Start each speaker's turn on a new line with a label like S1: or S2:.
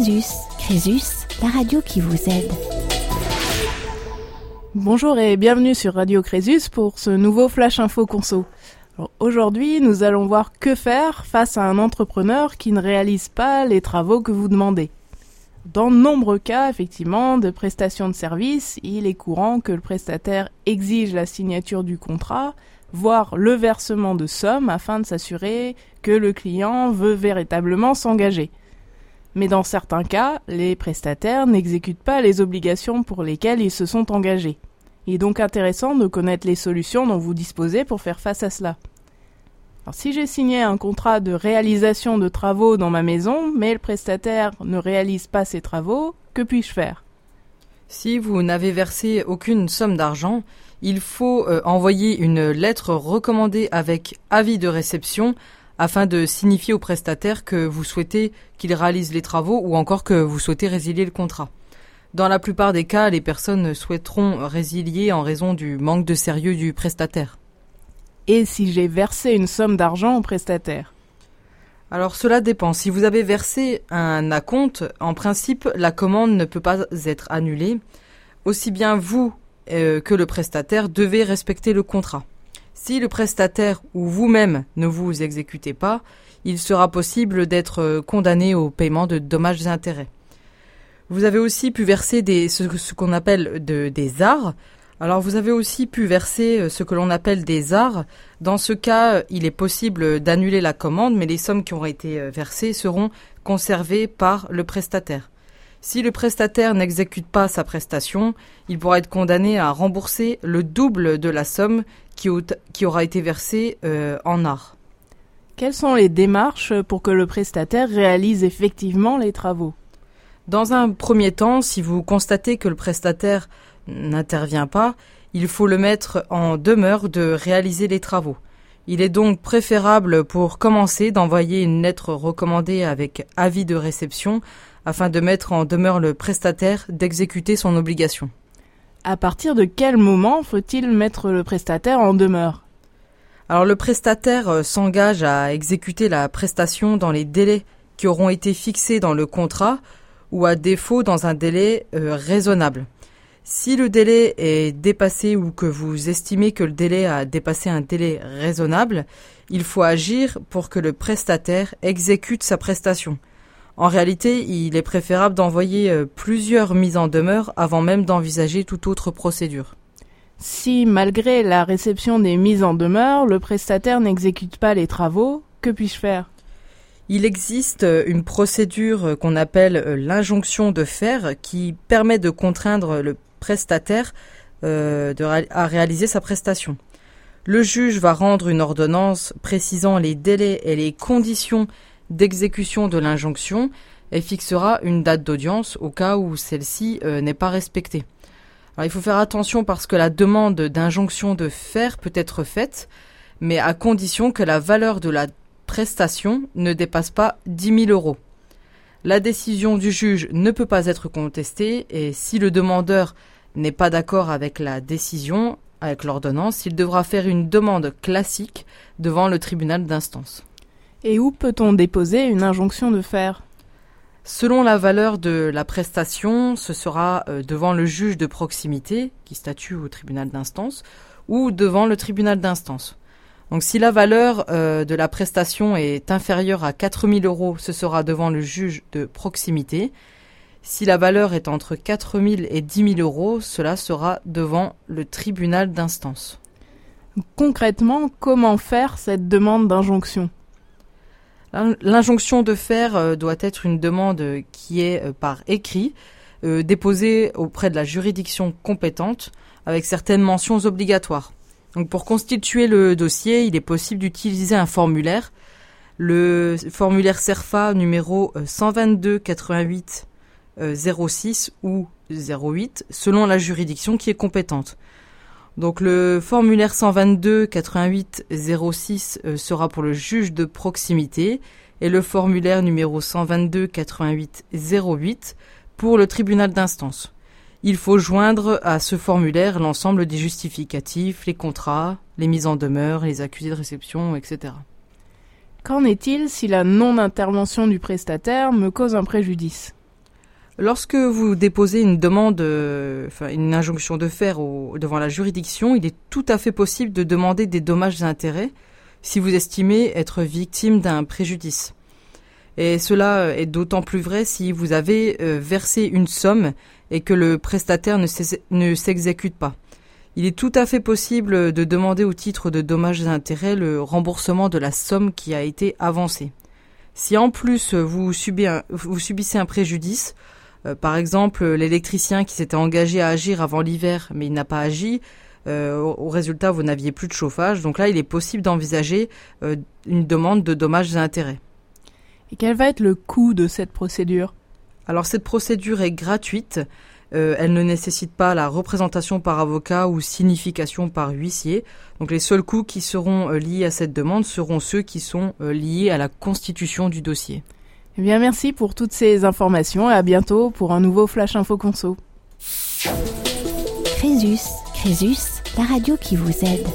S1: Crésus. Crésus, la radio qui vous aide.
S2: Bonjour et bienvenue sur Radio Crésus pour ce nouveau Flash Info Conso. Aujourd'hui, nous allons voir que faire face à un entrepreneur qui ne réalise pas les travaux que vous demandez. Dans de nombreux cas, effectivement, de prestations de services, il est courant que le prestataire exige la signature du contrat, voire le versement de sommes afin de s'assurer que le client veut véritablement s'engager. Mais dans certains cas, les prestataires n'exécutent pas les obligations pour lesquelles ils se sont engagés. Il est donc intéressant de connaître les solutions dont vous disposez pour faire face à cela. Alors, si j'ai signé un contrat de réalisation de travaux dans ma maison, mais le prestataire ne réalise pas ses travaux, que puis-je faire?
S3: Si vous n'avez versé aucune somme d'argent, il faut euh, envoyer une lettre recommandée avec avis de réception afin de signifier au prestataire que vous souhaitez qu'il réalise les travaux ou encore que vous souhaitez résilier le contrat. Dans la plupart des cas, les personnes souhaiteront résilier en raison du manque de sérieux du prestataire.
S2: Et si j'ai versé une somme d'argent au prestataire?
S3: Alors cela dépend. Si vous avez versé un acompte, en principe, la commande ne peut pas être annulée. Aussi bien vous euh, que le prestataire devez respecter le contrat. Si le prestataire ou vous-même ne vous exécutez pas, il sera possible d'être euh, condamné au paiement de dommages et intérêts. Vous avez aussi pu verser ce, qu'on appelle de, des arts. Alors vous avez aussi pu verser euh, ce que l'on appelle des arts. Dans ce cas, il est possible d'annuler la commande, mais les sommes qui auront été versées seront conservées par le prestataire. Si le prestataire n'exécute pas sa prestation, il pourra être condamné à rembourser le double de la somme qui, aura été versée euh, en art.
S2: Quelles sont les démarches pour que le prestataire réalise effectivement les travaux?
S3: Dans un premier temps, si vous constatez que le prestataire n'intervient pas, il faut le mettre en demeure de réaliser les travaux. Il est donc préférable pour commencer d'envoyer une lettre recommandée avec avis de réception afin de mettre en demeure le prestataire d'exécuter son obligation.
S2: À partir de quel moment faut-il mettre le prestataire en demeure?
S3: Alors le prestataire euh, s'engage à exécuter la prestation dans les délais qui auront été fixés dans le contrat ou à défaut dans un délai euh, raisonnable. Si le délai est dépassé ou que vous estimez que le délai a dépassé un délai raisonnable, il faut agir pour que le prestataire exécute sa prestation. En réalité, il est préférable d'envoyer euh, plusieurs mises en demeure avant même d'envisager toute autre procédure.
S2: Si, malgré la réception des mises en demeure, le prestataire n'exécute pas les travaux, que puis-je faire?
S3: Il existe euh, une procédure euh, qu'on appelle l'injonction de faire qui permet de contraindre le prestataire à réaliser sa prestation. Le juge va rendre une ordonnance précisant les délais et les conditions d'exécution de l'injonction et fixera une date d'audience au cas où celle-ci euh, n'est pas respectée. Il faut faire attention parce que la demande d'injonction de faire peut être faite, mais à condition que la valeur de la prestation ne dépasse pas 10 000 euros. La décision du juge ne peut pas être contestée et si le demandeur n'est pas d'accord avec la décision, avec l'ordonnance, il devra faire une demande classique devant le tribunal d'instance.
S2: Et où peut-on déposer une injonction de faire
S3: Selon la valeur de la prestation, ce sera euh, devant le juge de proximité, qui statue au tribunal d'instance, ou devant le tribunal d'instance. Donc si la valeur euh, de la prestation est inférieure à 4000 euros, ce sera devant le juge de proximité. Si la valeur est entre 4000 et 10 000 euros, cela sera devant le tribunal d'instance.
S2: Concrètement, comment faire cette demande d'injonction?
S3: L'injonction de faire euh, doit être une demande qui est euh, par écrit, euh, déposée auprès de la juridiction compétente, avec certaines mentions obligatoires. Donc pour constituer le dossier, il est possible d'utiliser un formulaire, le formulaire CERFA numéro 122 88 06 ou 08, selon la juridiction qui est compétente. Donc le formulaire 122 88 06 sera pour le juge de proximité et le formulaire numéro 122 88 08 pour le tribunal d'instance. Il faut joindre à ce formulaire l'ensemble des justificatifs, les contrats, les mises en demeure, les accusés de réception, etc.
S2: Qu'en est-il si la non-intervention du prestataire me cause un préjudice?
S3: Lorsque vous déposez une demande, euh, enfin une injonction de faire devant la juridiction, il est tout à fait possible de demander des dommages et intérêts si vous estimez être victime d'un préjudice. Et cela est d'autant plus vrai si vous avez euh, versé une somme et que le prestataire ne s'exécute pas. Il est tout à fait possible de demander au titre de dommages et intérêts le remboursement de la somme qui a été avancée. Si en plus vous subissez un préjudice, euh, par exemple, l'électricien qui s'était engagé à agir avant l'hiver, mais il n'a pas agi. Euh, au, résultat, vous n'aviez plus de chauffage. Donc là, il est possible d'envisager euh, une demande de dommages et intérêts.
S2: Et quel va être le coût de cette procédure?
S3: Alors cette procédure est gratuite. elle ne nécessite pas la représentation par avocat ou signification par huissier. Donc les seuls coûts qui seront liés à cette demande seront ceux qui sont liés à la constitution du dossier.
S2: Eh bien, merci pour toutes ces informations et à bientôt pour un nouveau Flash Info Conso.
S1: Crésus, Crésus, la radio qui vous aide.